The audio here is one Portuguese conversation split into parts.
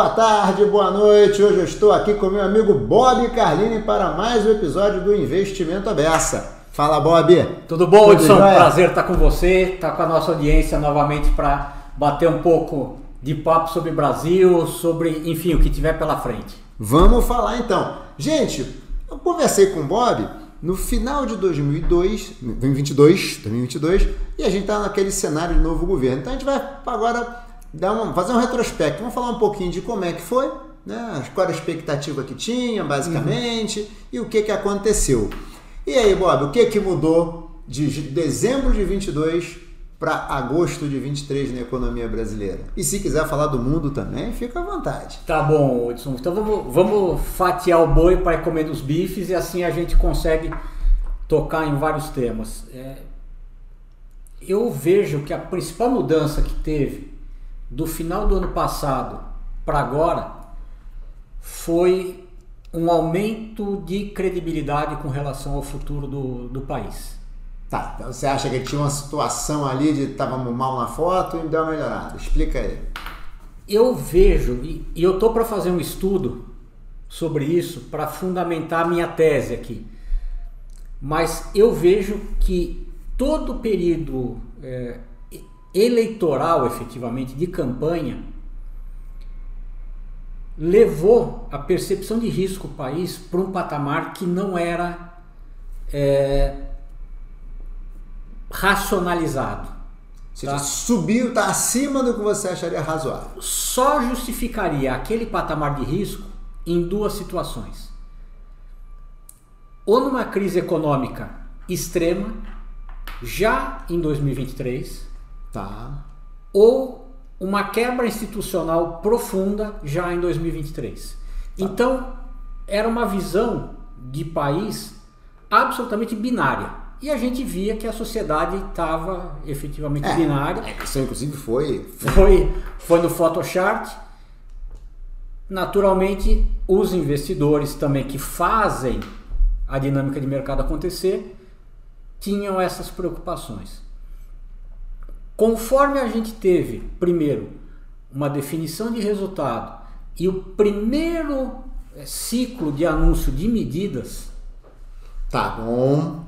boa tarde, boa noite. Hoje eu estou aqui com meu amigo Bob Carlini para mais um episódio do Investimento Abessa. Fala, Bob. Tudo bom, Tudo Edson? jóia? Prazer estar com você, estar com a nossa audiência novamente para bater um pouco de papo sobre Brasil, sobre, enfim, o que tiver pela frente. Vamos falar então. Gente, eu conversei com o Bob no final de 2002, 2022, 2022, e a gente está naquele cenário de novo governo. Então a gente vai agora dar uma, fazer um retrospecto. Vamos falar um pouquinho de como é que foi, né? qual era a expectativa que tinha, basicamente, e o que, que aconteceu. E aí, Bob, o que, que mudou de dezembro de 22 para agosto de 23 na economia brasileira? E se quiser falar do mundo também, fica à vontade. Tá bom, Edson. Então vamos, vamos fatiar o boi para ir comendo os bifes e assim a gente consegue tocar em vários temas. É, eu vejo que a principal mudança que teve do final do ano passado para agora foi um aumento de credibilidade com relação ao futuro do, do país. Tá, então você acha que tinha uma situação ali de estávamos mal na foto e deu uma melhorada? Explica aí. Eu vejo, e, e eu estou para fazer um estudo sobre isso, para fundamentar a minha tese aqui, mas eu vejo que todo o período é, eleitoral, efetivamente, de campanha, levou a percepção de risco do país para um patamar que não era é, racionalizado. Ou seja, Tá. subiu, está acima do que você acharia razoável. Só justificaria aquele patamar de risco em duas situações. Ou numa crise econômica extrema, já em 2023, Tá. ou uma quebra institucional profunda já em 2023. Então, era uma visão de país absolutamente binária. E a gente via que a sociedade estava efetivamente É, binária. A questão, inclusive, foi. Foi, foi no Photochart. Naturalmente, os investidores também que fazem a dinâmica de mercado acontecer tinham essas preocupações. Conforme a gente teve, primeiro, uma definição de resultado e o primeiro eh, ciclo de anúncio de medidas, Tá bom.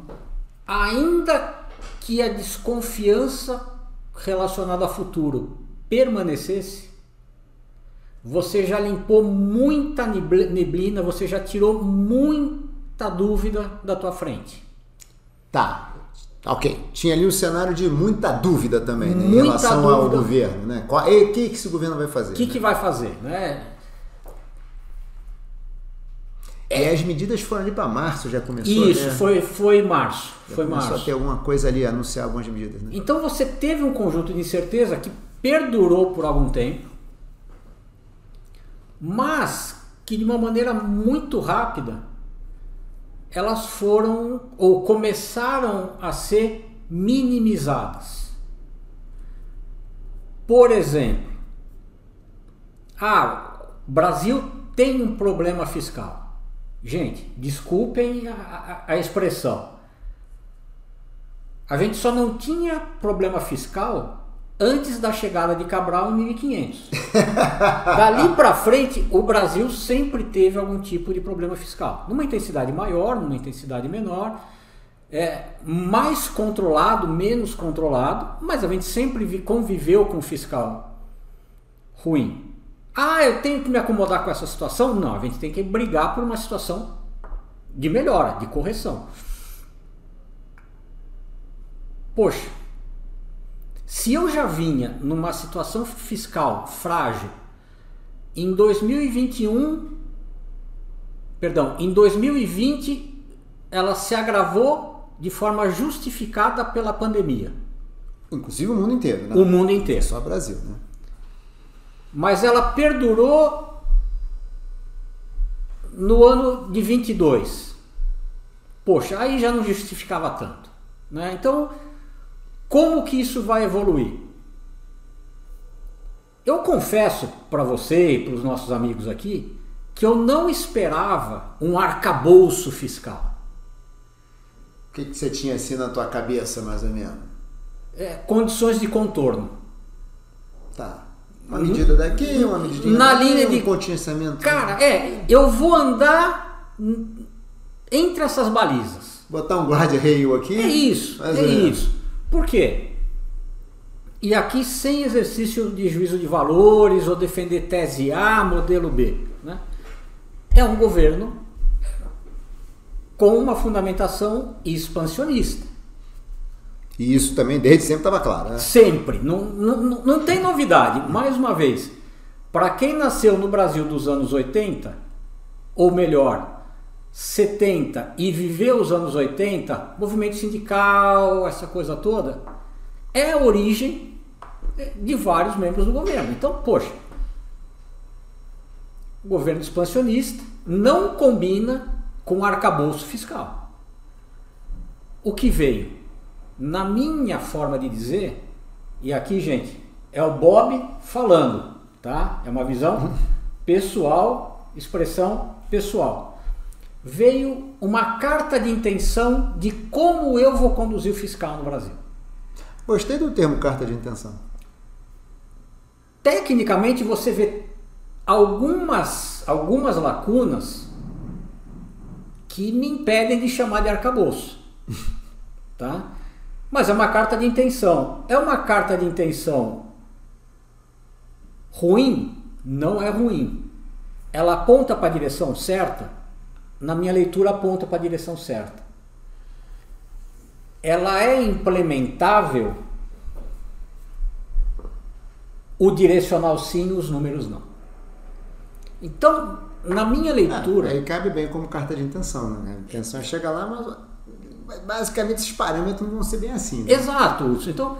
ainda que a desconfiança relacionada a futuro permanecesse, você já limpou muita nebl- neblina, você já tirou muita dúvida da tua frente. Tá. Ok. Tinha ali um cenário de muita dúvida também, né, em Muita relação ao dúvida. governo, né? Qual- E o que, que esse governo vai fazer? O que, né? que vai fazer? Né? E as medidas foram ali para março, já começou. Isso, né? foi, foi março. Já Foi começou março. a ter alguma coisa ali, anunciar algumas medidas, né? Então você teve um conjunto de incerteza que perdurou por algum tempo, mas que de uma maneira muito rápida elas foram ou começaram a ser minimizadas. Por exemplo, ah, o Brasil tem um problema fiscal. Gente, desculpem a, a- a expressão. A gente só não tinha problema fiscal antes da chegada de Cabral em 1500. Dali para frente, o Brasil sempre teve algum tipo de problema fiscal. Numa intensidade maior, numa intensidade menor, é, mais controlado, menos controlado, mas a gente sempre vi- conviveu com o fiscal ruim. Ah, eu tenho que me acomodar com essa situação? Não, a gente tem que brigar por uma situação de melhora, de correção. Poxa, se eu já vinha numa situação fiscal frágil em 2021, perdão, em 2020 ela se agravou de forma justificada pela pandemia, Inclusive o mundo inteiro, né? o mundo inteiro. Só Brasil, né? Mas ela perdurou no ano de 22. Poxa, aí já não justificava tanto. Né? Então, como que isso vai evoluir? Eu confesso para você e para os nossos amigos aqui que eu não esperava um arcabouço fiscal. O que, que você tinha assim na tua cabeça, mais ou menos? É, condições de contorno. Tá. Uma medida daqui, uma medida Na daqui, linha um de- contingenciamento. Cara, é, eu vou andar entre essas balizas. Botar um guarda-reio aqui. É isso, é. isso. Por quê? E aqui sem exercício de juízo de valores ou defender tese A, modelo B. Né? É um governo com uma fundamentação expansionista. E isso também desde sempre estava claro. Né? Sempre. Não, não, não- não tem novidade. Mais uma vez, para quem nasceu no Brasil dos anos 80, ou melhor, 70 e viveu os anos 80, movimento sindical, essa coisa toda, é a origem de vários membros do governo. Então, poxa, o governo expansionista não combina com o arcabouço fiscal. O que veio, na minha forma de dizer, e aqui, gente, é o Bob falando, tá? É uma visão pessoal, expressão pessoal. Veio uma carta de intenção de como eu vou conduzir o fiscal no Brasil. Gostei do termo carta de intenção. Tecnicamente, você vê algumas, algumas lacunas que me impedem de chamar de arcabouço. Tá? Mas é uma carta de intenção. É uma carta de intenção ruim? Não é ruim. Ela aponta para a direção certa? Na minha leitura, aponta para a direção certa. Ela é implementável? O direcional sim, os números não. Então, na minha leitura. Ah, aí cabe bem como carta de intenção, né? A intenção é chegar lá, mas basicamente esses parâmetros não vão ser bem assim. Né? Exato. Então,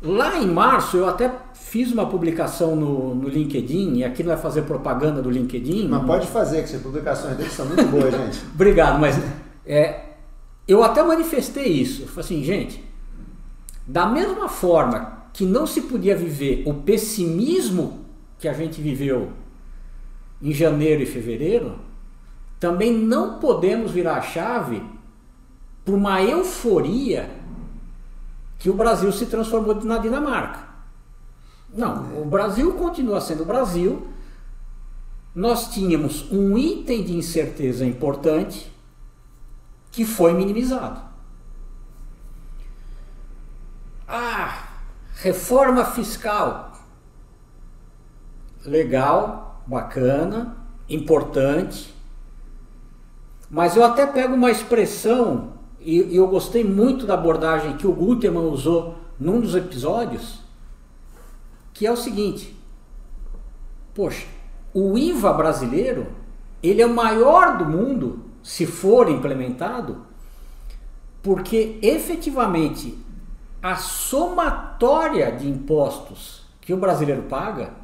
lá em março, eu até fiz uma publicação no, no LinkedIn, e aqui não vai fazer propaganda do LinkedIn. Mas pode fazer, que as publicações deles são muito boas, gente. Obrigado, mas é, eu até manifestei isso. Eu falei assim, gente, da mesma forma que não se podia viver o pessimismo que a gente viveu em janeiro e fevereiro, também não podemos virar a chave para uma euforia que o Brasil se transformou na Dinamarca. Não, o Brasil continua sendo o Brasil. Nós tínhamos um item de incerteza importante que foi minimizado. Ah, reforma fiscal. Legal, bacana, importante. Mas eu até pego uma expressão, e, eu gostei muito da abordagem que o Guterman usou num dos episódios, que é o seguinte: poxa, o IVA brasileiro ele é o maior do mundo se for implementado, porque efetivamente a somatória de impostos que o brasileiro paga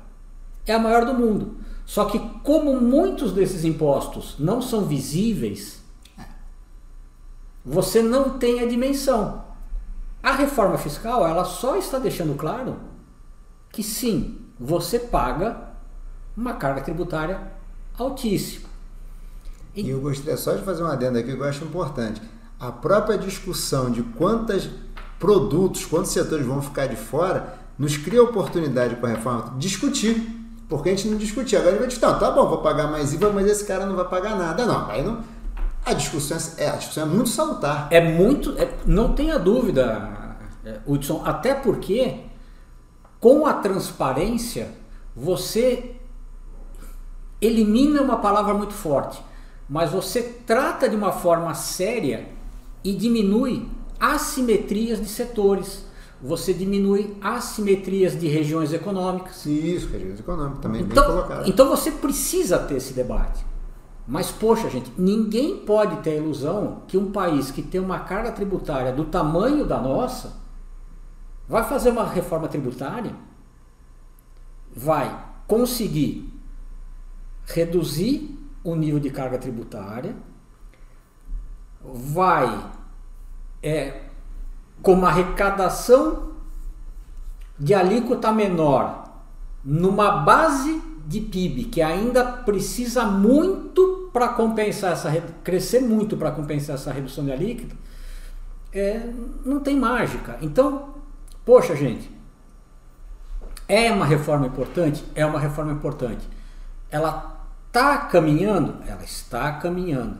é a maior do mundo. Só que como muitos desses impostos não são visíveis, você não tem a dimensão. A reforma fiscal, ela só está deixando claro que sim, você paga uma carga tributária altíssima. E eu gostaria só de fazer uma adenda aqui que eu acho importante. A própria discussão de quantos produtos, quantos setores vão ficar de fora, nos cria oportunidade com a reforma de discutir. Porque a gente não discutia. Agora a gente vai discutir, não, tá bom, vou pagar mais IVA, mas esse cara não vai pagar nada. Não, aí não. A discussão é, a discussão é muito salutar. É muito, é- não tenha dúvida, é, Hudson, até porque com a transparência você elimina uma palavra muito forte, mas você trata de uma forma séria e diminui assimetrias de setores, você diminui assimetrias de regiões econômicas. Isso, regiões econômicas, também bem Então, colocado. então você precisa ter esse debate. Mas, poxa, gente, ninguém pode ter a ilusão que um país que tem uma carga tributária do tamanho da nossa vai fazer uma reforma tributária, vai conseguir reduzir o nível de carga tributária, vai, é, com uma arrecadação de alíquota menor numa base de PIB que ainda precisa muito para compensar essa re- crescer muito para compensar essa redução de alíquota, é, não tem mágica. Então, poxa gente, É uma reforma importante? É uma reforma importante. Ela está caminhando? Ela está caminhando.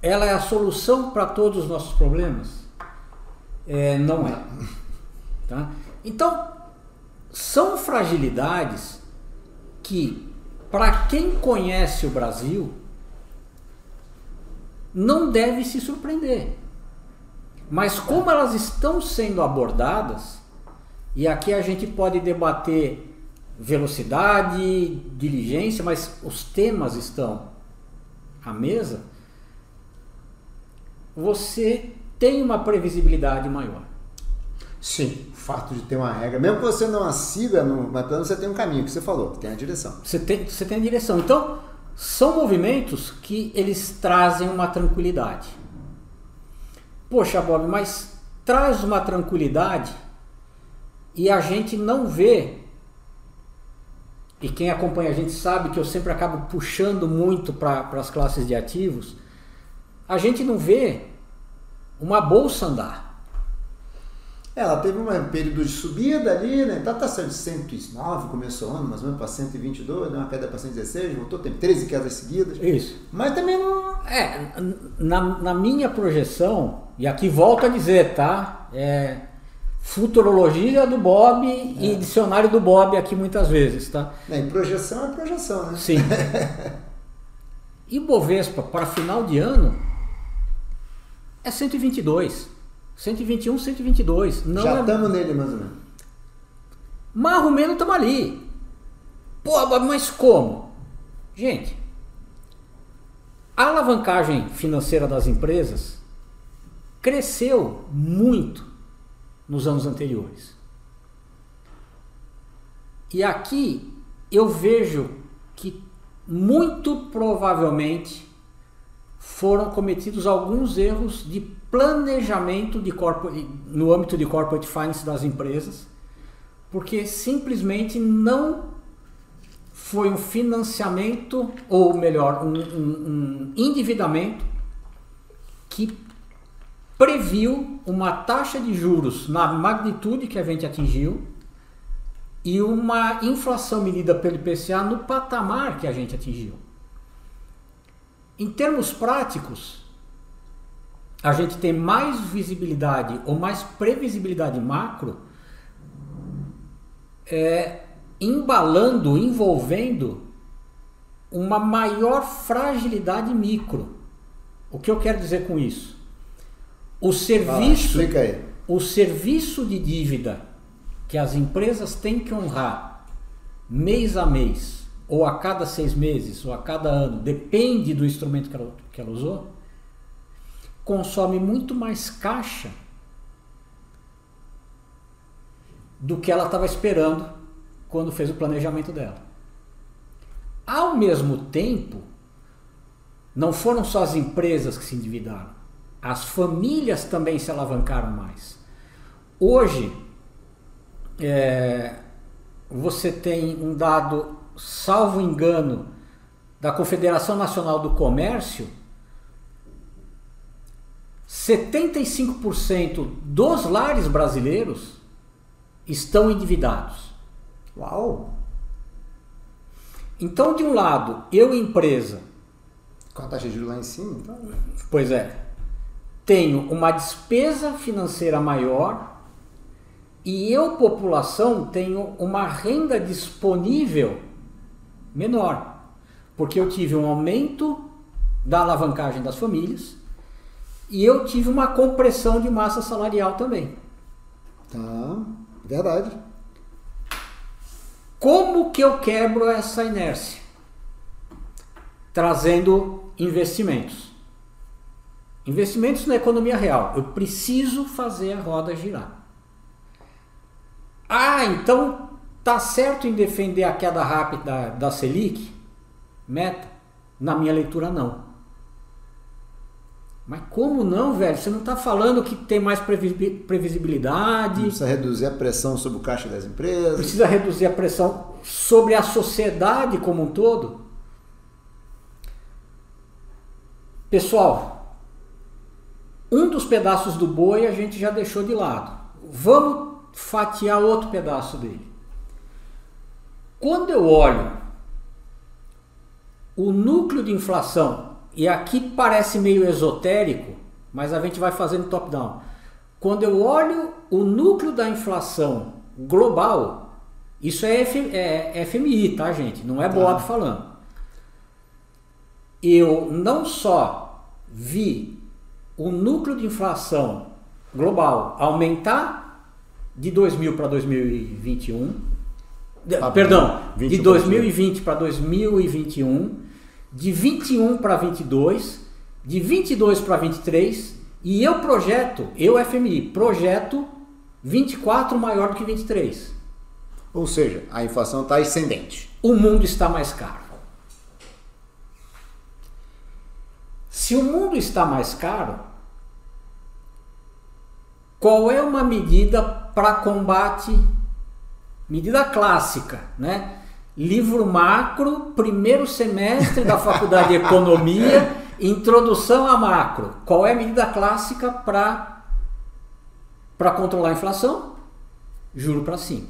Ela é a solução para todos os nossos problemas? É, não é. Tá? Então, são fragilidades que, para quem conhece o Brasil, não deve se surpreender. Mas como elas estão sendo abordadas, e aqui a gente pode debater velocidade, diligência, mas os temas estão à mesa, você tem uma previsibilidade maior. Sim, o fato de ter uma regra, mesmo que você não a siga, no, mas pelo você tem um caminho que você falou, tem a direção. Você tem, você tem a direção. Então, são movimentos que eles trazem uma tranquilidade. Poxa, Bob, mas traz uma tranquilidade e a gente não vê. E quem acompanha a gente sabe que eu sempre acabo puxando muito para as classes de ativos. A gente não vê uma bolsa andar. Ela teve um período de subida ali, né? Tá, tá saindo de 109, começou o ano, mais ou menos para 122, deu uma queda para 116, voltou, tem 13 quedas seguidas. Isso. Mas também não. É, na, na minha projeção, e aqui volto a dizer, tá? É, futurologia do Bob é. e dicionário do Bob aqui muitas vezes, tá? É, projeção é projeção, né? Sim. e Bovespa para final de ano é 122. 121, 122. Não Já é... estamos nele mais ou menos. Mais ou menos estamos ali. Pô, mas como? Gente, a alavancagem financeira das empresas cresceu muito nos anos anteriores. E aqui eu vejo que muito provavelmente foram cometidos alguns erros de planejamento de no âmbito de corporate finance das empresas, porque simplesmente não foi um financiamento, ou melhor, um, um, um endividamento que previu uma taxa de juros na magnitude que a gente atingiu e uma inflação medida pelo IPCA no patamar que a gente atingiu. Em termos práticos, a gente tem mais visibilidade ou mais previsibilidade macro é, embalando, envolvendo uma maior fragilidade micro. O que eu quero dizer com isso? O serviço, ah, o serviço de dívida que as empresas têm que honrar mês a mês, ou a cada seis meses, ou a cada ano, depende do instrumento que ela, que ela usou, consome muito mais caixa do que ela estava esperando quando fez o planejamento dela. Ao mesmo tempo, não foram só as empresas que se endividaram, as famílias também se alavancaram mais. Hoje, é, você tem um dado, salvo engano, da Confederação Nacional do Comércio 75% dos lares brasileiros estão endividados. Uau! Então, de um lado, eu empresa. Com a taxa de juros lá em cima? Então... Pois é. Tenho uma despesa financeira maior e eu, população, tenho uma renda disponível menor. Porque eu tive um aumento da alavancagem das famílias e eu tive uma compressão de massa salarial também. Tá, verdade. Como que eu quebro essa inércia? Trazendo investimentos. Investimentos na economia real. Eu preciso fazer a roda girar. Ah, então tá certo em defender a queda rápida da Selic? Meta? Na minha leitura, não. Mas como não, velho? Você não está falando que tem mais previsibilidade. Precisa reduzir a pressão sobre o caixa das empresas. Precisa reduzir a pressão sobre a sociedade como um todo. Pessoal, um dos pedaços do boi a gente já deixou de lado. Vamos fatiar outro pedaço dele. Quando eu olho o núcleo de inflação, e aqui parece meio esotérico, mas a gente vai fazendo top-down. Quando eu olho o núcleo da inflação global, isso é, F, é, FMI, tá, gente? Não é Boab tá. falando. Eu não só vi o núcleo de inflação global aumentar de 2000 para 2021, ah, perdão, de 2020 para 2021, de 21 para 22, de 22 para 23, e eu projeto, eu FMI, projeto 24 maior do que 23. Ou seja, a inflação está ascendente. O mundo está mais caro. Se o mundo está mais caro, qual é uma medida para combate? Medida clássica, né? Livro macro, primeiro semestre da Faculdade de Economia, introdução a macro. Qual é a medida clássica para para controlar a inflação? Juro para cima.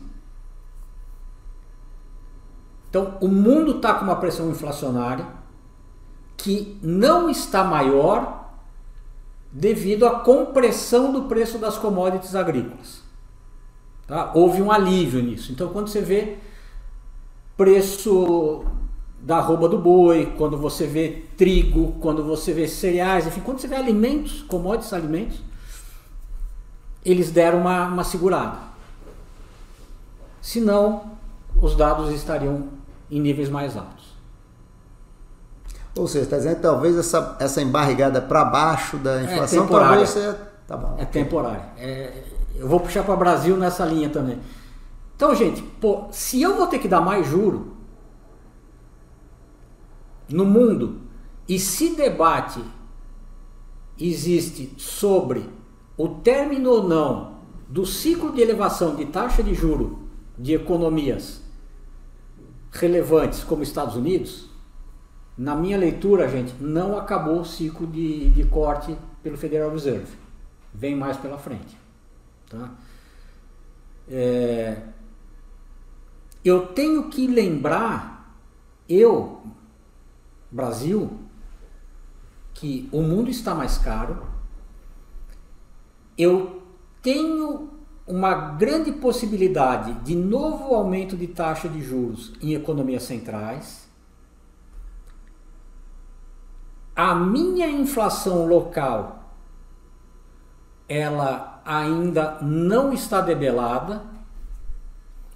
Então, o mundo está com uma pressão inflacionária que não está maior devido à compressão do preço das commodities agrícolas. Tá? Houve um alívio nisso. Então, quando você vê preço da arroba do boi, quando você vê trigo, quando você vê cereais, enfim, quando você vê alimentos, commodities alimentos, eles deram uma, uma segurada. Senão, os dados estariam em níveis mais altos. Ou seja, está dizendo que talvez essa, essa embarrigada para baixo da é inflação é talvez seja. Tá bom. É temporária. É, eu vou puxar para o Brasil nessa linha também. Então, gente, pô, se eu vou ter que dar mais juro no mundo e se debate existe sobre o término ou não do ciclo de elevação de taxa de juro de economias relevantes como Estados Unidos, na minha leitura, gente, não acabou o ciclo de, de corte pelo Federal Reserve. Vem mais pela frente. Tá? É, eu tenho que lembrar, eu, Brasil, que o mundo está mais caro, eu tenho uma grande possibilidade de novo aumento de taxa de juros em economias centrais. A minha inflação local ela ainda não está debelada.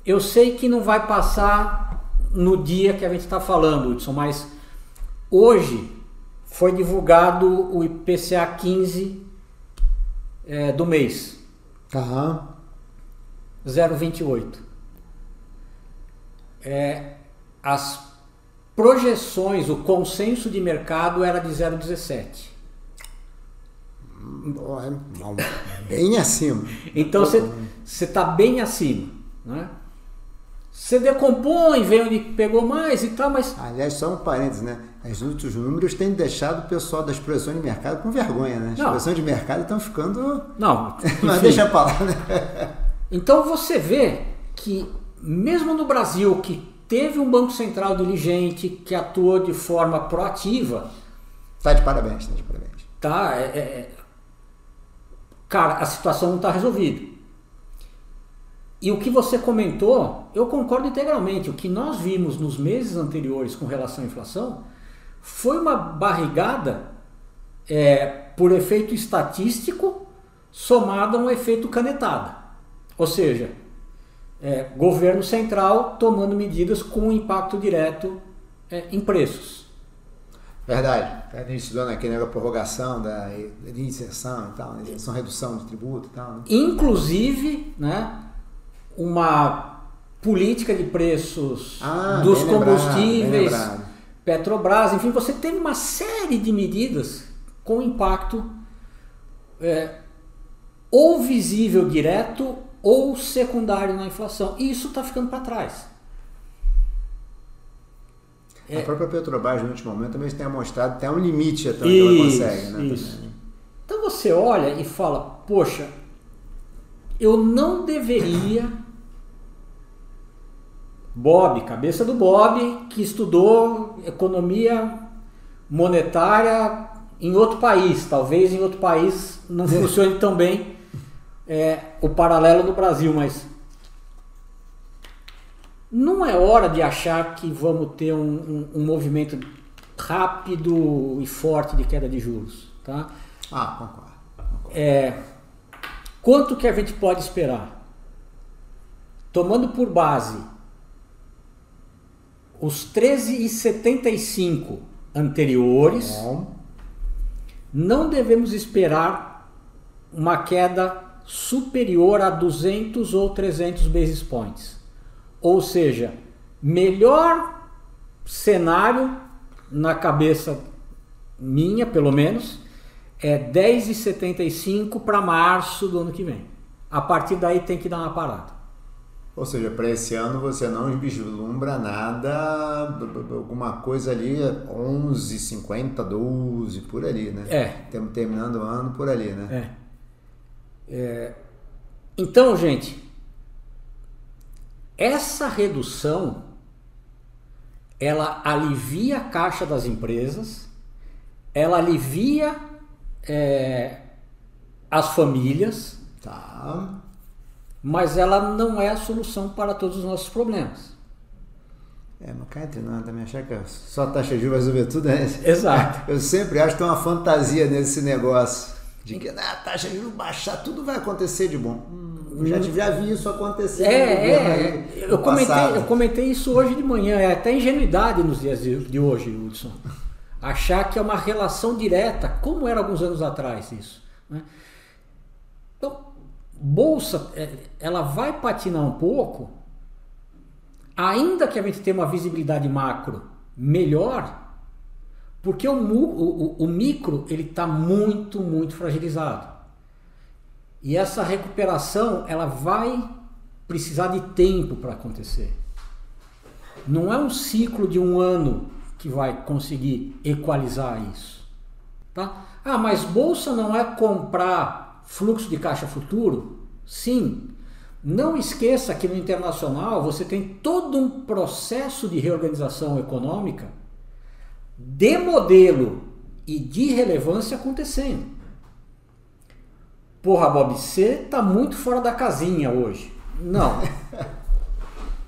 Eu sei que não vai passar no dia que a gente está falando, Hudson, mas hoje foi divulgado o IPCA 15 é, do mês. Uhum. 0,28. É, as projeções, o consenso de mercado era de 0,17. Bem acima. então você está bem acima. Né? Você decompõe, vê onde pegou mais e tal, mas. Aliás, só um parênteses, né? Os outros números têm deixado o pessoal das projeções de mercado com vergonha, né? As projeções de mercado estão ficando. Não, mas deixa pra lá, né? Então você vê que, mesmo no Brasil, que teve um Banco Central diligente, que atuou de forma proativa. Tá de parabéns, tá de parabéns. Tá, é, é, cara, a situação não está resolvida. E o que você comentou, eu concordo integralmente. O que nós vimos nos meses anteriores com relação à inflação foi uma barrigada é, por efeito estatístico somado a um efeito canetada. Ou seja, é, governo central tomando medidas com impacto direto é, em preços. Verdade. Está estudando aqui né, a prorrogação da, da inserção e tal, né, inserção, redução de tributo e tal. Né? Inclusive, né, uma política de preços ah, dos combustíveis, lembrado, Petrobras, enfim, você teve uma série de medidas com impacto é, ou visível direto ou secundário na inflação. E isso está ficando para trás. A é. própria Petrobras, no último momento, também tem mostrado até um limite até onde ela consegue. Né, isso. Então você olha e fala, poxa, eu não deveria Bob, cabeça do Bob, que estudou economia monetária em outro país. Talvez em outro país não funcione tão bem é, o paralelo no Brasil, mas não é hora de achar que vamos ter um, um, um movimento rápido e forte de queda de juros. Tá? Ah, concordo. concordo. É, quanto que a gente pode esperar? Tomando por base os 13,75 anteriores, Bom. não devemos esperar uma queda superior a 200 ou 300 basis points. Ou seja, melhor cenário na cabeça minha, pelo menos, é 10,75 para março do ano que vem. A partir daí tem que dar uma parada. Ou seja, para esse ano você não vislumbra nada, alguma coisa ali, 11,50, 12, por ali, né? É. Estamos terminando o ano por ali, né? É. É, Então, gente, essa redução ela alivia a caixa das empresas, ela alivia é, as famílias, Tá. mas ela não é a solução para todos os nossos problemas. É, mas cá entre nós também achar que só a taxa de juros vai resolver tudo, né? Exato. Eu sempre acho que tem uma fantasia nesse negócio. De que na taxa de juros baixar, tudo vai acontecer de bom. Hum, eu já, já vi isso acontecer. É, é, aí, eu comentei, passado. eu comentei isso hoje de manhã, é até ingenuidade nos dias de de hoje, Hudson. Achar que é uma relação direta, como era alguns anos atrás isso. né? Então, bolsa, é, ela vai patinar um pouco, ainda que a gente tenha uma visibilidade macro melhor, porque o, o- o micro ele está muito, muito fragilizado. E essa recuperação ela vai precisar de tempo para acontecer. Não é um ciclo de um ano que vai conseguir equalizar isso. Tá? Ah, mas bolsa não é comprar fluxo de caixa futuro? Sim. Não esqueça que no internacional você tem todo um processo de reorganização econômica de modelo e de relevância acontecendo. Porra, Bob, você tá muito fora da casinha hoje. Não.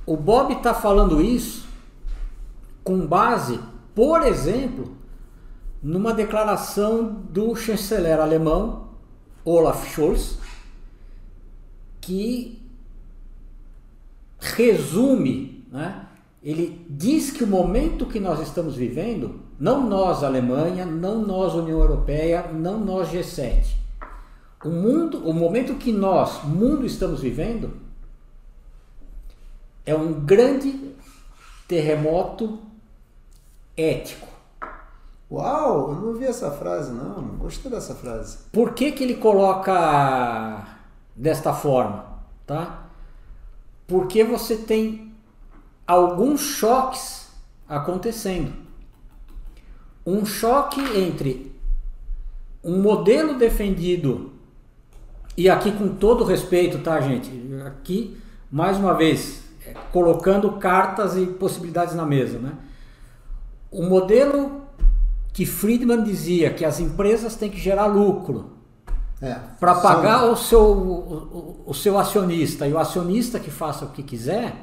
O Bob está falando isso com base, por exemplo, numa declaração do chanceler alemão Olaf Scholz, que resume, né? ele diz que o momento que nós estamos vivendo, não nós Alemanha, não nós União Europeia, não nós G7, o mundo, o momento que nós, mundo, estamos vivendo é um grande terremoto ético. Uau, eu não vi essa frase, não. Gostei dessa frase. Por que, que ele coloca desta forma? Tá? Porque você tem alguns choques acontecendo. Um choque entre um modelo defendido, e aqui com todo respeito, tá, gente? Aqui, mais uma vez, é, colocando cartas e possibilidades na mesa, né? O modelo que Friedman dizia que as empresas têm que gerar lucro É, para são- pagar o seu, o- o seu acionista e o acionista que faça o que quiser,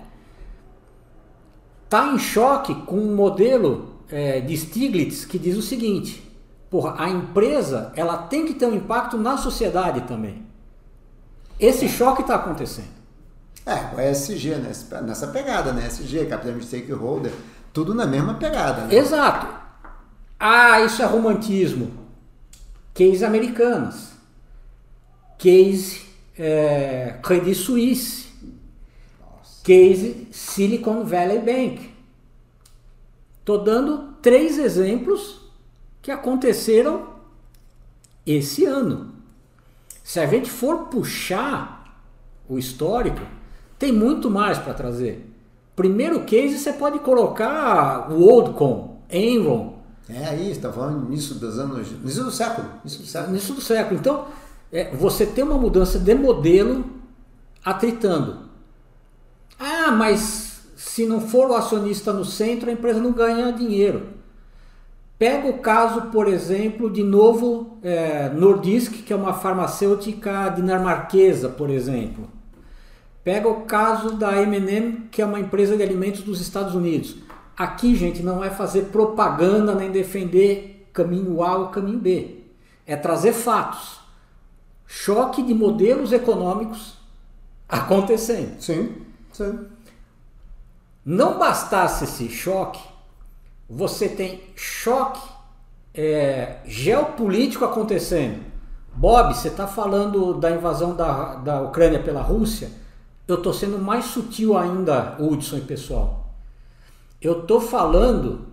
está em choque com um modelo é, de Stiglitz que diz o seguinte: porra, a empresa ela tem que ter um impacto na sociedade também. Esse choque está acontecendo. É, o ESG, né? nessa pegada, né? ESG, Capitalismo Stakeholder, tudo na mesma pegada, né? Exato. Ah, isso é romantismo. Case americanas. Case é, Credit Suisse. Case Silicon Valley Bank. Tô dando três exemplos que aconteceram esse ano. Se a gente for puxar o histórico, tem muito mais para trazer. Primeiro case você pode colocar o Oldcom, Enron, É aí, está falando nisso dos anos. Início do século. Início do século. início do século. Então, é, você tem uma mudança de modelo atritando. Ah, mas Se não for o acionista no centro, a empresa não ganha dinheiro. Pega o caso, por exemplo, de novo é, Nordisk, que é uma farmacêutica dinamarquesa, por exemplo. Pega o caso da M&M, que é uma empresa de alimentos dos Estados Unidos. Aqui, gente, não é fazer propaganda nem defender caminho A ou caminho B. É trazer fatos. Choque de modelos econômicos acontecendo. Sim, sim. Não bastasse esse choque, você tem choque é, geopolítico acontecendo. Bob, você está falando da invasão da, da Ucrânia pela Rússia? Eu estou sendo mais sutil ainda, Hudson e pessoal. Eu estou falando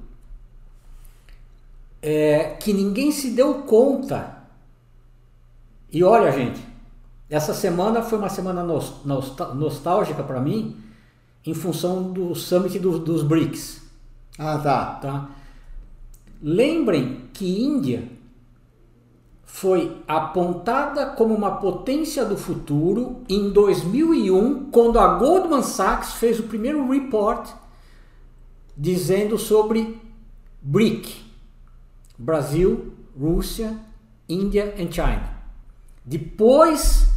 é, que ninguém se deu conta. E olha, gente, essa semana foi uma semana nostálgica para mim, em função do summit do, dos BRICS. Ah, tá. tá. Lembrem que Índia foi apontada como uma potência do futuro em 2001, quando a Goldman Sachs fez o primeiro report dizendo sobre BRIC, Brasil, Rússia, Índia e China. Depois,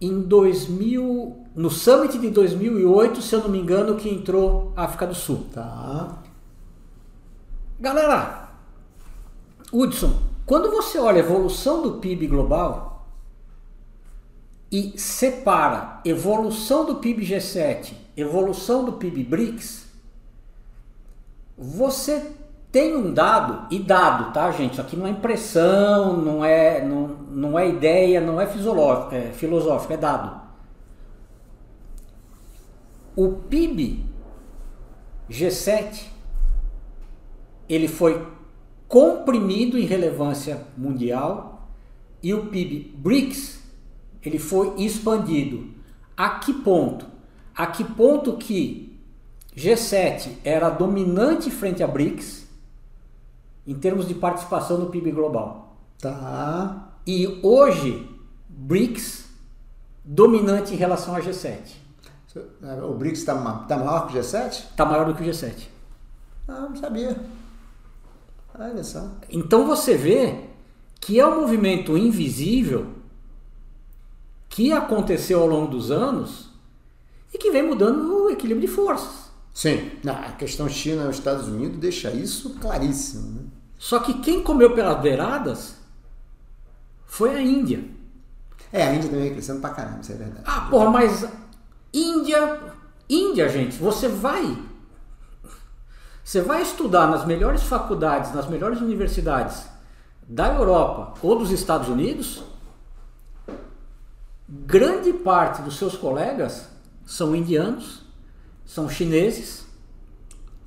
em 2000, no Summit de 2008, se eu não me engano, que entrou a África do Sul. Tá. Galera, Hudson, quando você olha a evolução do PIB global e separa evolução do PIB G7, evolução do PIB BRICS, você tem um dado, e dado, tá, gente? Isso aqui não é impressão, não é, não, não é ideia, não é, é filosófico, é dado. O PIB G7 ele foi comprimido em relevância mundial e o PIB BRICS ele foi expandido. A que ponto? A que ponto que G7 era dominante frente a BRICS em termos de participação no PIB global. Tá. E hoje, BRICS dominante em relação a G7. O BRICS está tá maior que o G7? Está maior do que o G7. Ah, não sabia. Olha só. Então você vê que é um movimento invisível que aconteceu ao longo dos anos e que vem mudando o equilíbrio de forças. Sim, a questão China e Estados Unidos deixa isso claríssimo. Né? Só que quem comeu pelas beiradas foi a Índia. É, a Índia também crescendo pra caramba, isso é verdade. Ah, porra, mas Índia, Índia, gente, você vai você vai estudar nas melhores faculdades, nas melhores universidades da Europa ou dos Estados Unidos, grande parte dos seus colegas são indianos, são chineses.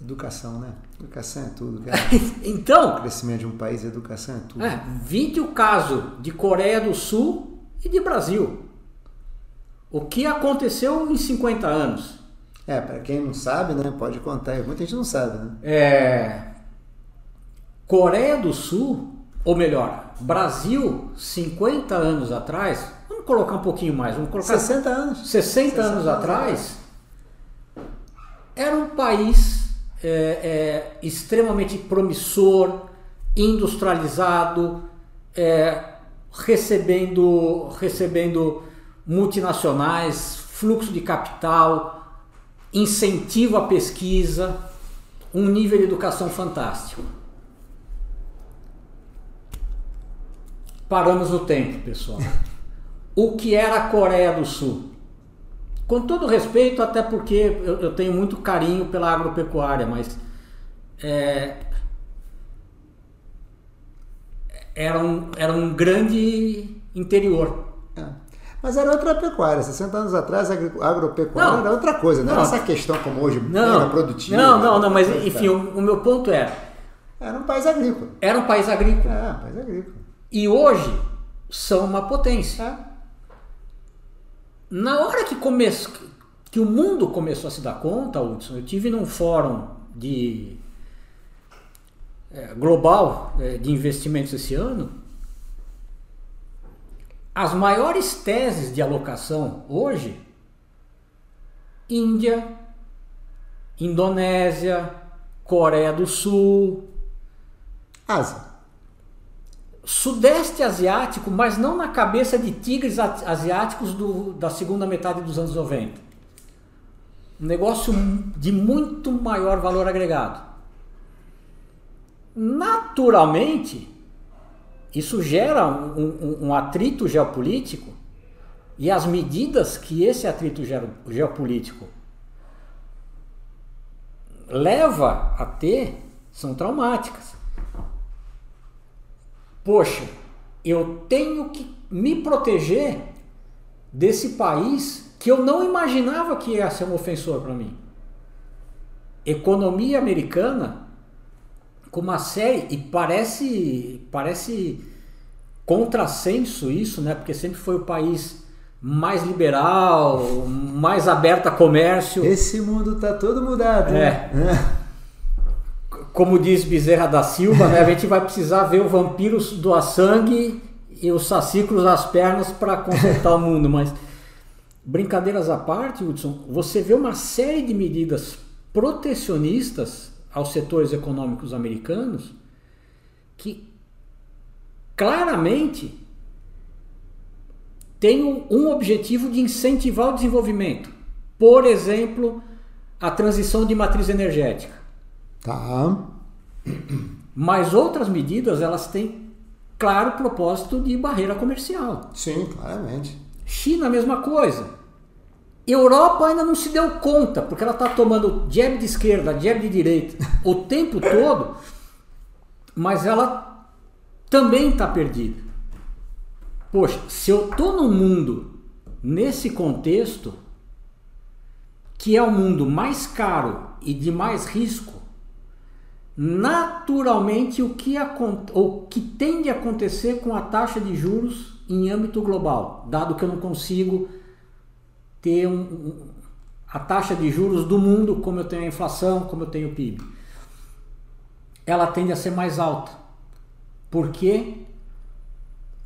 Educação, né? Educação é tudo, cara. então. O crescimento de um país, educação é tudo. É, vide o caso de Coreia do Sul e de Brasil. O que aconteceu em 50 anos? É, para quem não sabe, né? Pode contar. Muita gente não sabe, né? É. Coreia do Sul, ou melhor, Brasil, 50 anos atrás, vamos colocar um pouquinho mais, vamos colocar 60 anos. 60, 60 anos, anos atrás, era um país é, é, extremamente promissor, industrializado, é, recebendo, recebendo multinacionais, fluxo de capital, incentivo à pesquisa, um nível de educação fantástico. Paramos no tempo, pessoal. O que era a Coreia do Sul? Com todo respeito, até porque eu, eu tenho muito carinho pela agropecuária, mas é, era, um, era um grande interior. É. Mas era outra pecuária. 60 anos atrás, a agropecuária não, era outra coisa. Não, não, era essa questão como hoje, não, era produtiva. Não, não, não, mas enfim, o, o, meu ponto era... Era um país agrícola. Era um país agrícola. É, um país agrícola. E hoje são uma potência. É. Na hora que começou, que o mundo começou a se dar conta, Hudson, eu tive num fórum de é, global é, de investimentos esse ano, as maiores teses de alocação hoje, Índia, Indonésia, Coreia do Sul, Ásia. Sudeste Asiático, mas não na cabeça de tigres asiáticos do, da segunda metade dos anos 90. Um negócio de muito maior valor agregado. Naturalmente, isso gera um, um, um atrito geopolítico e as medidas que esse atrito geopolítico leva a ter são traumáticas. Poxa, eu tenho que me proteger desse país que eu não imaginava que ia ser um ofensor para mim. Economia americana com uma série e parece parece contrassenso isso, né? Porque sempre foi o país mais liberal, mais aberto a comércio. Esse mundo tá todo mudado. É. Né? Como diz Bezerra da Silva, né? A gente vai precisar ver o vampiro doar sangue e os saciclos as pernas para consertar o mundo, mas brincadeiras à parte, Hudson, você vê uma série de medidas protecionistas aos setores econômicos americanos que claramente tem um objetivo de incentivar o desenvolvimento. Por exemplo, a transição de matriz energética. Tá. Mas outras medidas, elas têm claro propósito de barreira comercial. Sim, claramente. China, a mesma coisa. Europa ainda não se deu conta, porque ela está tomando jab de esquerda, jab de direita o tempo todo, mas ela também está perdida. Poxa, se eu estou num mundo nesse contexto, que é o mundo mais caro e de mais risco, naturalmente o que, o que tende a acontecer com a taxa de juros em âmbito global, dado que eu não consigo ter um, a taxa de juros do mundo, como eu tenho a inflação, como eu tenho o PIB, ela tende a ser mais alta. Por quê?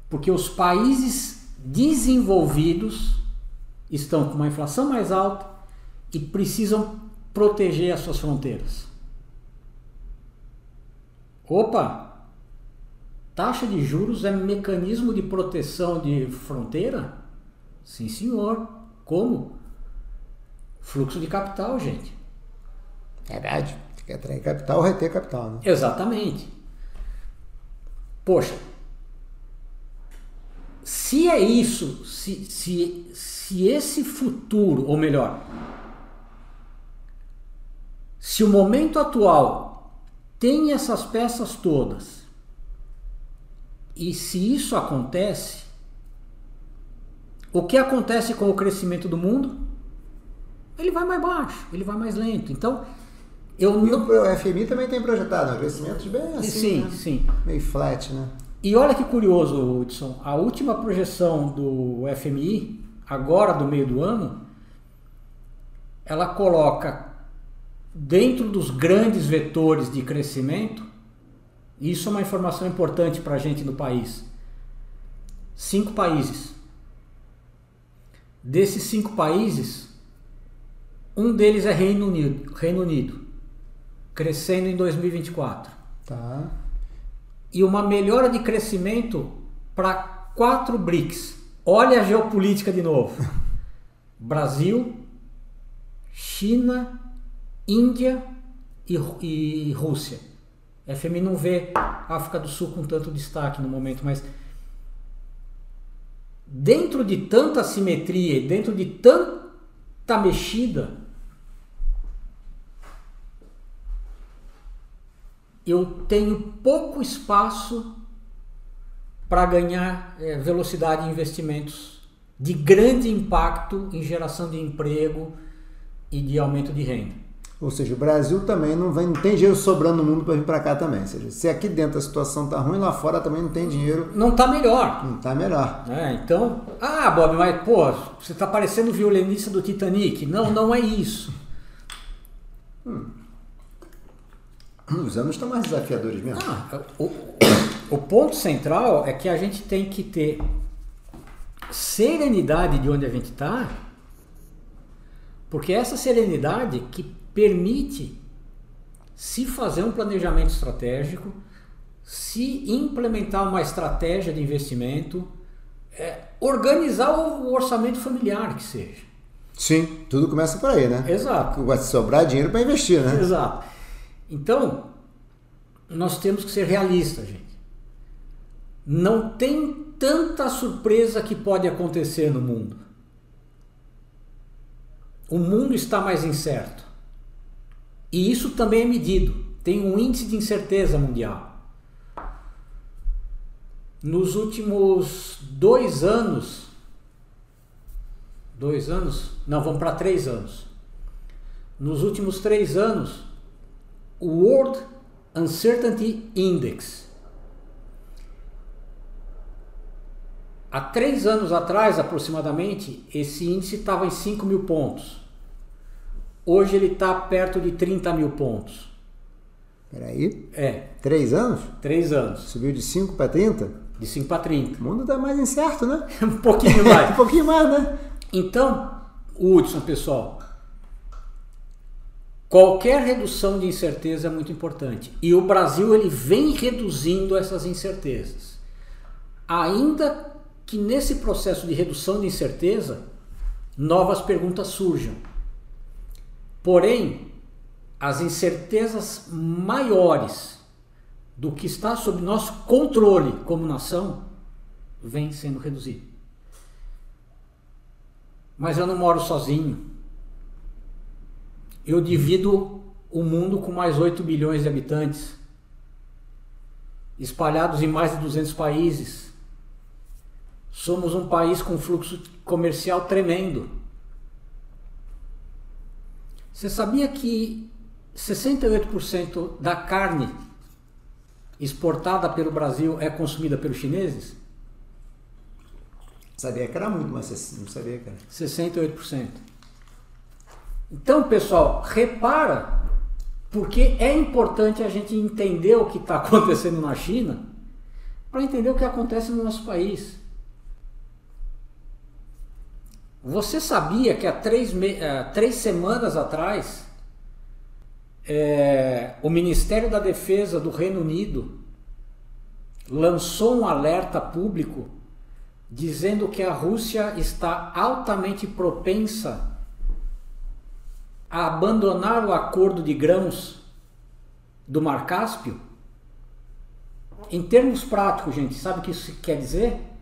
Porque os países desenvolvidos estão com uma inflação mais alta e precisam proteger as suas fronteiras. Opa! Taxa de juros é mecanismo de proteção de fronteira? Sim, senhor. Como? Fluxo de capital, gente. Verdade. Tem que atrair capital ou reter capital, né? Exatamente. Poxa, se é isso, se, se, se esse futuro, ou melhor, se o momento atual tem essas peças todas, e se isso acontece, o que acontece com o crescimento do mundo? Ele vai mais baixo, ele vai mais lento. Então, eu e não... o FMI também tem projetado um crescimento bem assim, sim, né? sim. meio flat, né? E olha que curioso, Hudson, a última projeção do FMI, agora do meio do ano, ela coloca dentro dos grandes vetores de crescimento, isso é uma informação importante para a gente no país, cinco países. Desses cinco países, um deles é Reino Unido, Reino Unido crescendo em 2024. Tá e uma melhora de crescimento para quatro BRICS. Olha a geopolítica de novo: Brasil, China, Índia e, e Rússia. A FMI não vê África do Sul com tanto destaque no momento, mas dentro de tanta simetria dentro de tanta mexida, eu tenho pouco espaço para ganhar é, velocidade em investimentos de grande impacto em geração de emprego e de aumento de renda. Ou seja, o Brasil também não, vem, não tem dinheiro sobrando no mundo para vir para cá também. Ou seja, se aqui dentro a situação tá ruim, lá fora também não tem dinheiro. Não tá melhor. Não tá melhor. É, então, ah, Bob, mas pô, você tá parecendo o violinista do Titanic. Não, não é isso. Hum. Os anos estão mais desafiadores mesmo. Ah, o, o ponto central é que a gente tem que ter serenidade de onde a gente está, porque essa serenidade que permite se fazer um planejamento estratégico, se implementar uma estratégia de investimento, é, organizar o orçamento familiar que seja. Sim, tudo começa por aí, né? Exato. Vai sobrar dinheiro para investir, né? Exato. Então, nós temos que ser realistas, gente. Não tem tanta surpresa que pode acontecer no mundo. O mundo está mais incerto. E isso também é medido. Tem um índice de incerteza mundial. Nos últimos dois anos, dois anos? Não, vamos para três anos. Nos últimos três anos, o World Uncertainty Index. Há três anos atrás, aproximadamente, esse índice estava em 5 mil pontos. Hoje ele está perto de 30 mil pontos. Peraí. É. Três anos? Três anos. Subiu de 5 para 30? De 5 para 30. O mundo está mais incerto, né? um pouquinho mais. um pouquinho mais, né? Então, Hudson, pessoal, qualquer redução de incerteza é muito importante. E o Brasil ele vem reduzindo essas incertezas. Ainda que nesse processo de redução de incerteza, novas perguntas surjam. Porém, as incertezas maiores do que está sob nosso controle como nação vêm sendo reduzidas. Mas eu não moro sozinho. Eu divido o mundo com mais 8 bilhões de habitantes, espalhados em mais de 200 países. Somos um país com fluxo comercial tremendo. Você sabia que 68% da carne exportada pelo Brasil é consumida pelos chineses? Sabia que era muito, mas não sabia que era. 68%. Então, pessoal, repara, porque é importante a gente entender o que está acontecendo na China para entender o que acontece no nosso país. Você sabia que há três, três semanas atrás é, o Ministério da Defesa do Reino Unido lançou um alerta público dizendo que a Rússia está altamente propensa a abandonar o acordo de grãos do Mar Cáspio? Em termos práticos, gente, sabe o que isso quer dizer?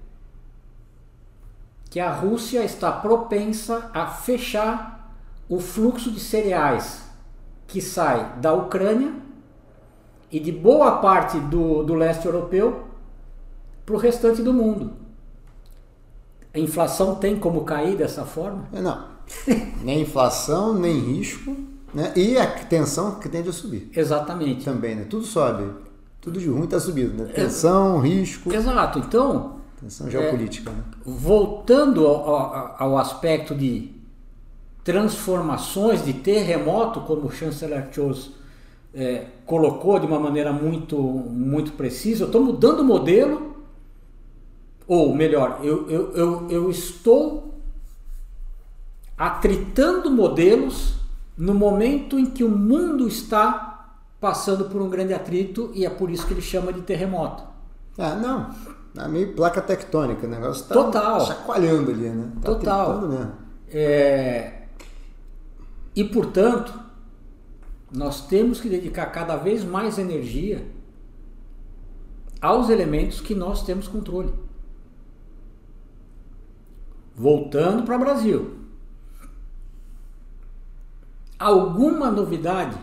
Que a Rússia está propensa a fechar o fluxo de cereais que sai da Ucrânia e de boa parte do, do leste europeu para o restante do mundo. A inflação tem como cair dessa forma? É, não. nem inflação, nem risco, né? E a tensão que tende a subir. Exatamente. Também, né? Tudo sobe. Tudo de ruim está subindo, né? Tensão, risco. Exato. Então, Tensão geopolítica. É, né? Voltando ao, ao, ao, aspecto de transformações, de terremoto, como o chanceler Scholz é, colocou de uma maneira muito, muito precisa, eu estou mudando o modelo, ou melhor, eu, eu, eu, eu estou atritando modelos no momento em que o mundo está passando por um grande atrito e é por isso que ele chama de terremoto. Ah, não. É meio placa tectônica, o negócio tá Total. chacoalhando ali, né? Tá Total. Mesmo. É... E portanto, nós temos que dedicar cada vez mais energia aos elementos que nós temos controle. Voltando para o Brasil. Alguma novidade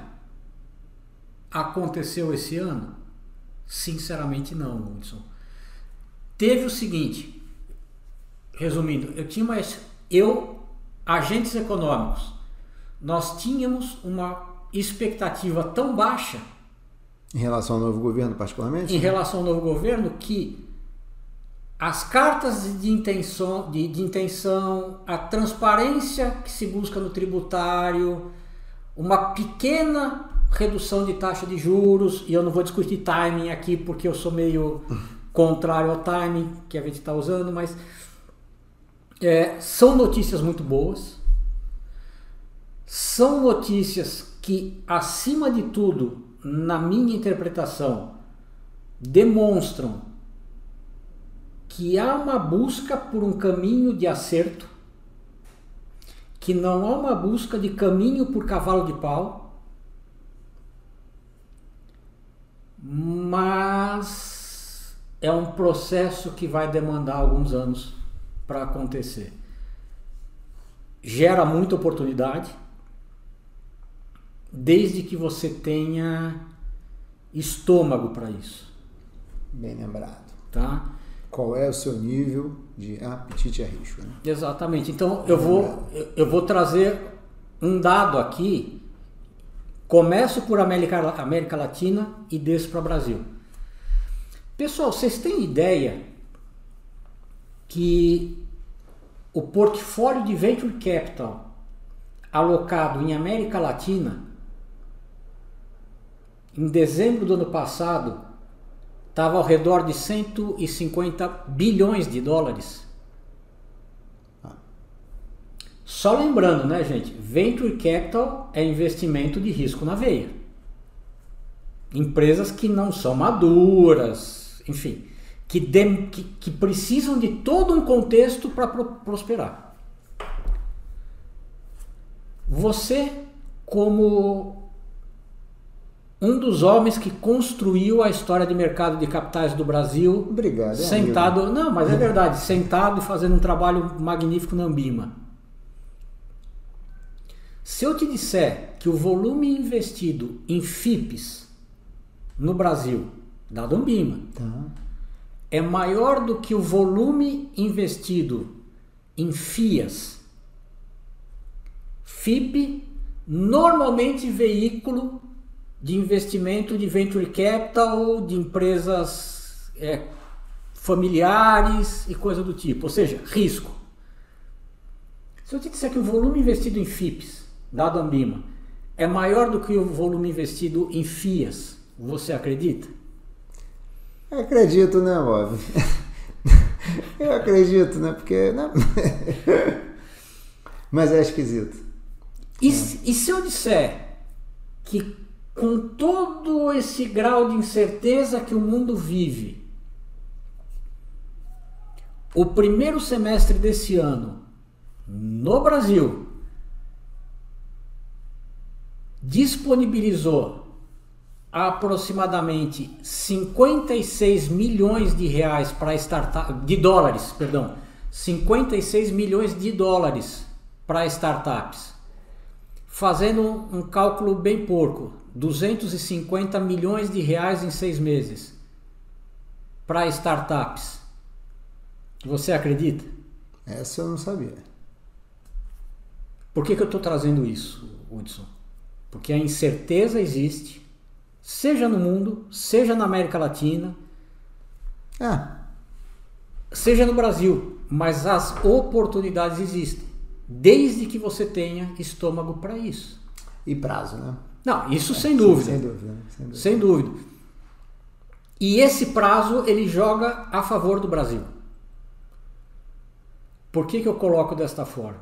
aconteceu esse ano? Sinceramente não, Hudson teve o seguinte, resumindo, eu tinha mais, eu, agentes econômicos, nós tínhamos uma expectativa tão baixa em relação ao novo governo, particularmente? Em relação ao novo governo, que as cartas de intenção, de, de intenção, a transparência que se busca no tributário, uma pequena redução de taxa de juros, e eu não vou discutir timing aqui porque eu sou meio contrário ao timing que a gente está usando, mas é, são notícias muito boas, são notícias que, acima de tudo, na minha interpretação, demonstram que há uma busca por um caminho de acerto, que não há uma busca de caminho por cavalo de pau, mas é um processo que vai demandar alguns anos para acontecer. Gera muita oportunidade, desde que você tenha estômago para isso. Bem lembrado. Tá? Qual é o seu nível de apetite a risco? Né? Exatamente. Então eu vou, eu vou trazer um dado aqui. Começo por América, América Latina e desço para o Brasil. Pessoal, vocês têm ideia que o portfólio de Venture Capital alocado em América Latina em dezembro do ano passado, estava ao redor de 150 bilhões de dólares. Só lembrando, né, gente? Venture Capital é investimento de risco na veia. Empresas que não são maduras, enfim, que, de, que, que precisam de todo um contexto para pro, prosperar. Você, como um dos homens que construiu a história de mercado de capitais do Brasil. Obrigado. Sentado, amigo. não, mas é verdade, sentado e fazendo um trabalho magnífico na Ambima. Se eu te disser que o volume investido em FIPs no Brasil, dado Ambima, Tá. é maior do que o volume investido em FIAs, FIP, normalmente veículo de investimento de venture capital, de empresas é, familiares e coisa do tipo, ou seja, risco. Se eu te disser que o volume investido em FIPS, dado a Ambima, é maior do que o volume investido em FIAs, você acredita? Eu acredito, né, Bob? Eu acredito, né? Porque. Né? Mas é esquisito. E, e se eu disser que com todo esse grau de incerteza que o mundo vive, o primeiro semestre desse ano, no Brasil, disponibilizou aproximadamente 56 milhões de reais para startup de dólares, perdão, 56 milhões de dólares para startups. Fazendo um cálculo bem porco, 250 milhões de reais em seis meses para startups. Você acredita? Essa eu não sabia. Por que, que eu estou trazendo isso, Hudson? Porque a incerteza existe, seja no mundo, seja na América Latina, Ah, seja no Brasil, mas as oportunidades existem, desde que você tenha estômago para isso. e prazo, né? Não, isso sem dúvida. Sem dúvida. né? Sem dúvida. Sem dúvida. E esse prazo ele joga a favor do Brasil. Por que, que eu coloco desta forma?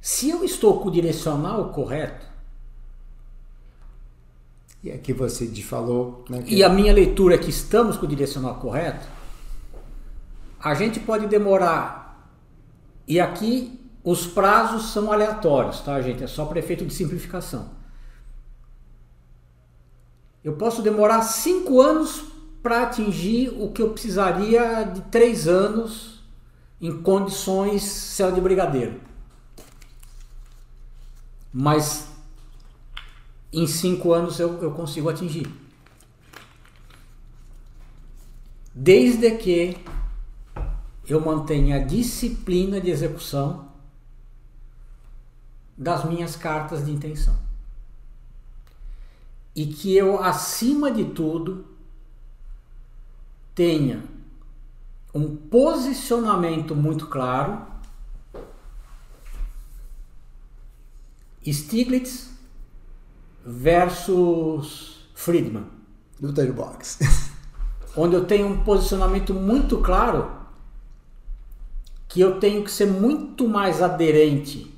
Se eu estou com o direcional correto, E aqui você te falou. Né, que- e a minha leitura é que estamos com o direcional correto, a gente pode demorar. E aqui os prazos são aleatórios, tá, gente? É só para efeito de simplificação. Eu posso demorar cinco anos para atingir o que eu precisaria de três anos em condições céu de brigadeiro. Mas em cinco anos eu, eu consigo atingir. Desde que eu mantenha a disciplina de execução das minhas cartas de intenção. E que eu, acima de tudo, tenha um posicionamento muito claro. Stiglitz versus Friedman, Luta de boxe. onde eu tenho um posicionamento muito claro que eu tenho que ser muito mais aderente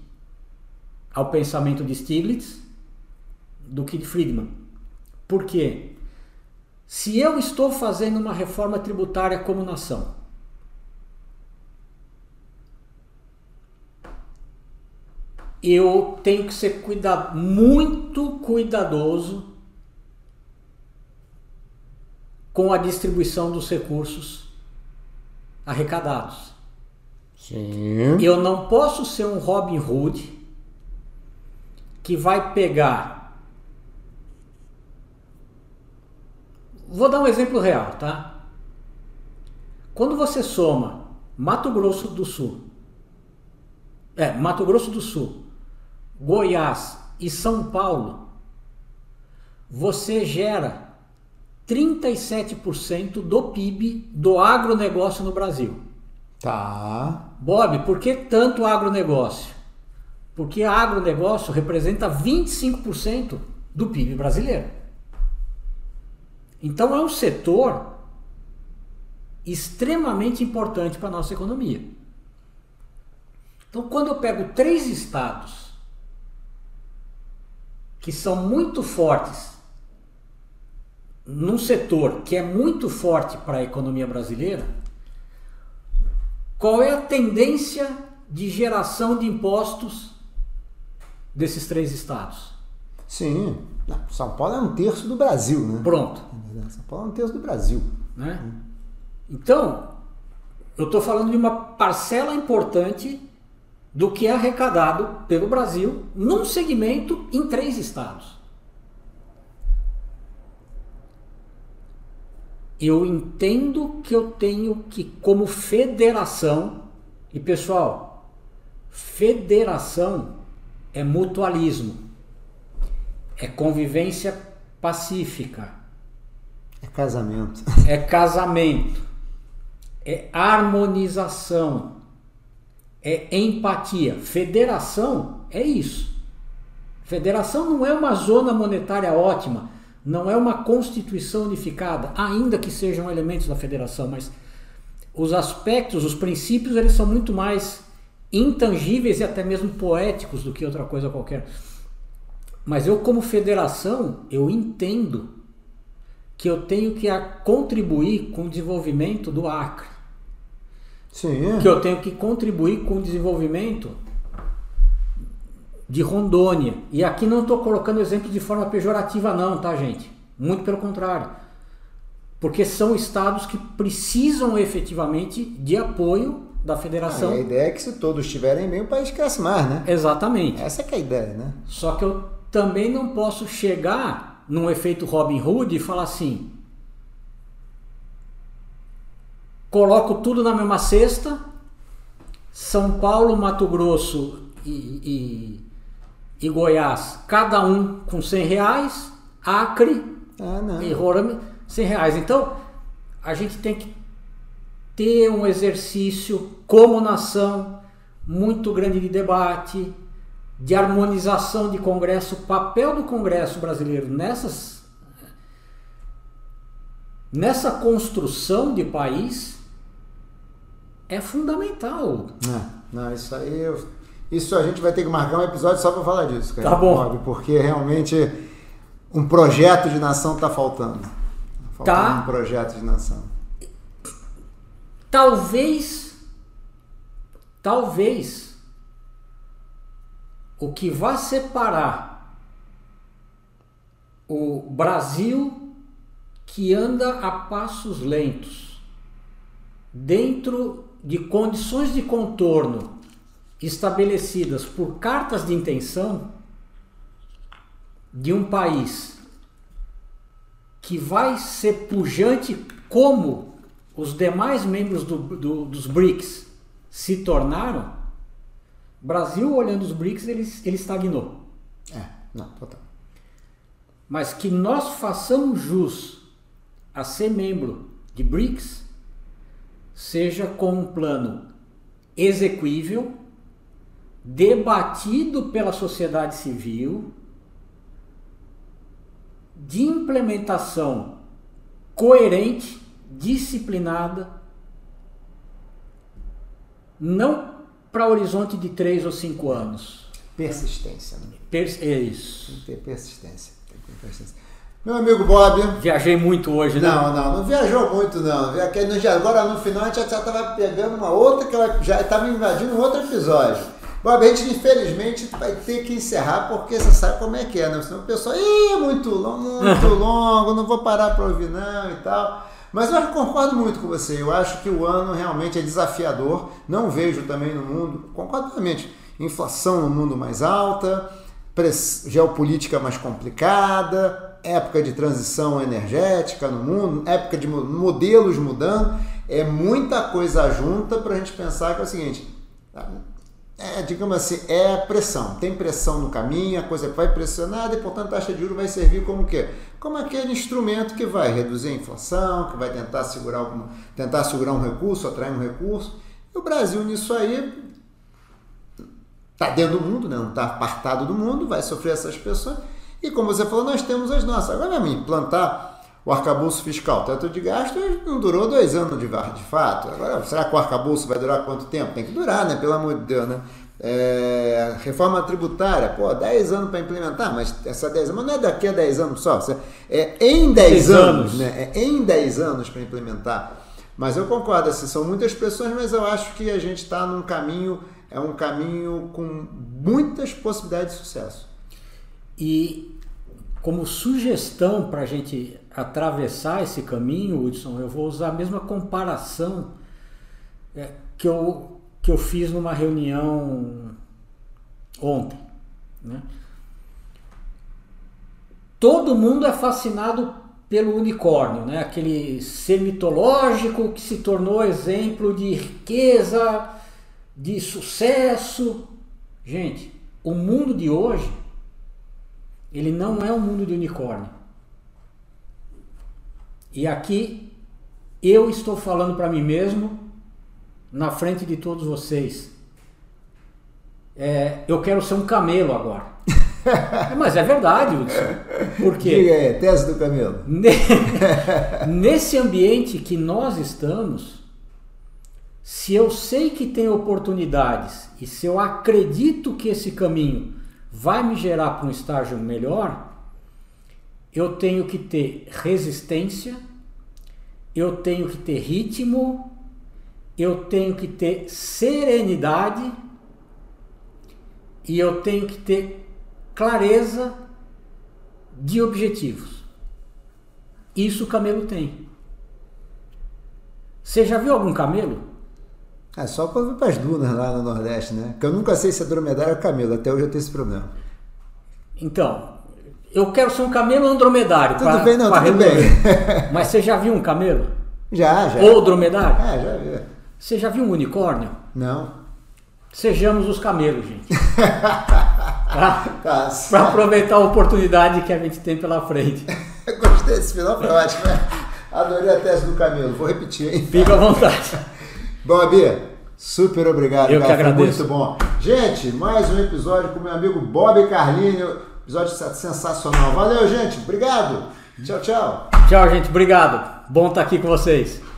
ao pensamento de Stiglitz do que de Friedman. Por quê? Se eu estou fazendo uma reforma tributária como nação, eu tenho que ser cuidado, muito cuidadoso com a distribuição dos recursos arrecadados. Sim. Eu não posso ser um Robin Hood que vai pegar. Vou dar um exemplo real, tá? Quando você soma Mato Grosso do Sul, é, Mato Grosso do Sul, Goiás e São Paulo, você gera 37% do PIB do agronegócio no Brasil. Tá. Bob, por que tanto agronegócio? Porque agronegócio representa 25% do PIB brasileiro. Então é um setor extremamente importante para a nossa economia. Então, quando eu pego três estados que são muito fortes num setor que é muito forte para a economia brasileira, qual é a tendência de geração de impostos desses três estados? Sim. São Paulo é um terço do Brasil, né? Pronto. São Paulo é um terço do Brasil. Né? Então, eu estou falando de uma parcela importante do que é arrecadado pelo Brasil num segmento em três estados. Eu entendo que eu tenho que, como federação, e pessoal, federação é mutualismo, é convivência pacífica, É casamento. é casamento, é harmonização, é empatia. Federação é isso. Federação não é uma zona monetária ótima, não é uma constituição unificada, ainda que sejam elementos da federação, mas os aspectos, os princípios, eles são muito mais intangíveis e até mesmo poéticos do que outra coisa qualquer. Mas eu, como federação, eu entendo que eu tenho que contribuir com o desenvolvimento do Acre, Sim. que eu tenho que contribuir com o desenvolvimento de Rondônia. E aqui não estou colocando exemplo de forma pejorativa, não, tá, gente? Muito pelo contrário. Porque são estados que precisam efetivamente de apoio da Ah, federação. e a ideia é que se todos estiverem bem, o país cresce mais, né? Exatamente. Essa que é a ideia, né? Só que eu também não posso chegar num efeito Robin Hood e falar assim: coloco tudo na mesma cesta, São Paulo, Mato Grosso e, e, e Goiás, cada um com 100 reais, Acre Ah, e Roraima 100 reais. Então, a gente tem que ter um exercício como nação muito grande de debate, de harmonização de Congresso, o papel do Congresso brasileiro nessas nessa construção de país é fundamental. Não, não, isso aí. eu- Isso a gente vai ter que marcar um episódio só para falar disso, cara. Tá bom. Bob, Porque realmente um projeto de nação tá faltando. Faltando Tá. um projeto de nação. Talvez, talvez, o que vai separar o Brasil que anda a passos lentos, dentro de condições de contorno estabelecidas por cartas de intenção de um país que vai ser pujante como os demais membros do- do- dos BRICS se tornaram, Brasil, olhando os BRICS, ele, ele estagnou. É, não, total. Mas que nós façamos jus a ser membro de BRICS, seja com um plano exequível, debatido pela sociedade civil, de implementação coerente, disciplinada, não para horizonte de três ou cinco anos, persistência. Né? Pers é isso. Tem que ter persistência. Tem que ter persistência. Meu amigo Bob. Viajei muito hoje, né? Não, não, não viajou muito, não. Agora no final a gente já estava pegando uma outra que ela já estava invadindo um outro episódio. Bob, a gente infelizmente vai ter que encerrar porque você sabe como é que é, né? Senão o pessoal, ih, muito longo, muito longo, não vou parar para ouvir não e tal. Mas eu concordo muito com você. Eu acho que o ano realmente é desafiador. Não vejo também no mundo, concordo realmente, inflação no mundo mais alta, geopolítica mais complicada, época de transição energética no mundo, época de modelos mudando. É muita coisa junta para a gente pensar que é o seguinte: é, digamos assim, é pressão. Tem pressão no caminho, a coisa vai pressionada e, portanto, a taxa de juros vai servir como quê? Como aquele instrumento que vai reduzir a inflação, que vai tentar segurar, alguma, tentar segurar um recurso, atrair um recurso. E o Brasil, nisso aí, está dentro do mundo, né? não está apartado do mundo, vai sofrer essas pressões. E como você falou, nós temos as nossas. Agora, mesmo, implantar o arcabouço fiscal, teto de gasto, não durou dois anos de, de fato. Agora, será que o arcabouço vai durar quanto tempo? Tem que durar, né? Pelo amor de Deus, né? É, reforma tributária, pô, 10 anos para implementar, mas essa 10 anos, não é daqui a 10 anos só, é em 10 anos, anos, né? É em 10 anos para implementar. Mas eu concordo, assim, são muitas pessoas, mas eu acho que a gente está num caminho, é um caminho com muitas possibilidades de sucesso. E como sugestão para a gente atravessar esse caminho, Hudson, eu vou usar a mesma comparação é, que, eu, que eu fiz numa reunião ontem. Né? Todo mundo é fascinado pelo unicórnio, né? aquele ser mitológico que se tornou exemplo de riqueza, de sucesso. Gente, o mundo de hoje, ele não é um mundo de unicórnio. E aqui eu estou falando para mim mesmo, na frente de todos vocês. É, eu quero ser um camelo agora. Mas é verdade, Hudson. Por quê? Diga aí, tese do camelo. Nesse ambiente que nós estamos, se eu sei que tem oportunidades e se eu acredito que esse caminho vai me gerar para um estágio melhor, eu tenho que ter resistência, eu tenho que ter ritmo, eu tenho que ter serenidade e eu tenho que ter clareza de objetivos. Isso o camelo tem. Você já viu algum camelo? É só quando vai para as dunas lá no Nordeste, né? Que eu nunca sei se é dromedário ou camelo, até hoje eu tenho esse problema. Então, eu quero ser um camelo ou um dromedário. Tudo pra, bem, não, tudo bem. Mas você já viu um camelo? Já, já. Ou dromedário? Ah, já vi. Você já viu um unicórnio? Não. Sejamos os camelos, gente. tá? tá Para aproveitar a oportunidade que a gente tem pela frente. Gostei desse final, foi ótimo. Né? Adorei a tese do camelo. Vou repetir, hein? Fica à vontade. Bom, Bia, super obrigado. Eu cara. que agradeço. Foi muito bom. Gente, mais um episódio com meu amigo Bob Carlinho. Episódio sensacional. Valeu, gente. Obrigado. Tchau, tchau. Tchau, gente. Obrigado. Bom estar aqui com vocês.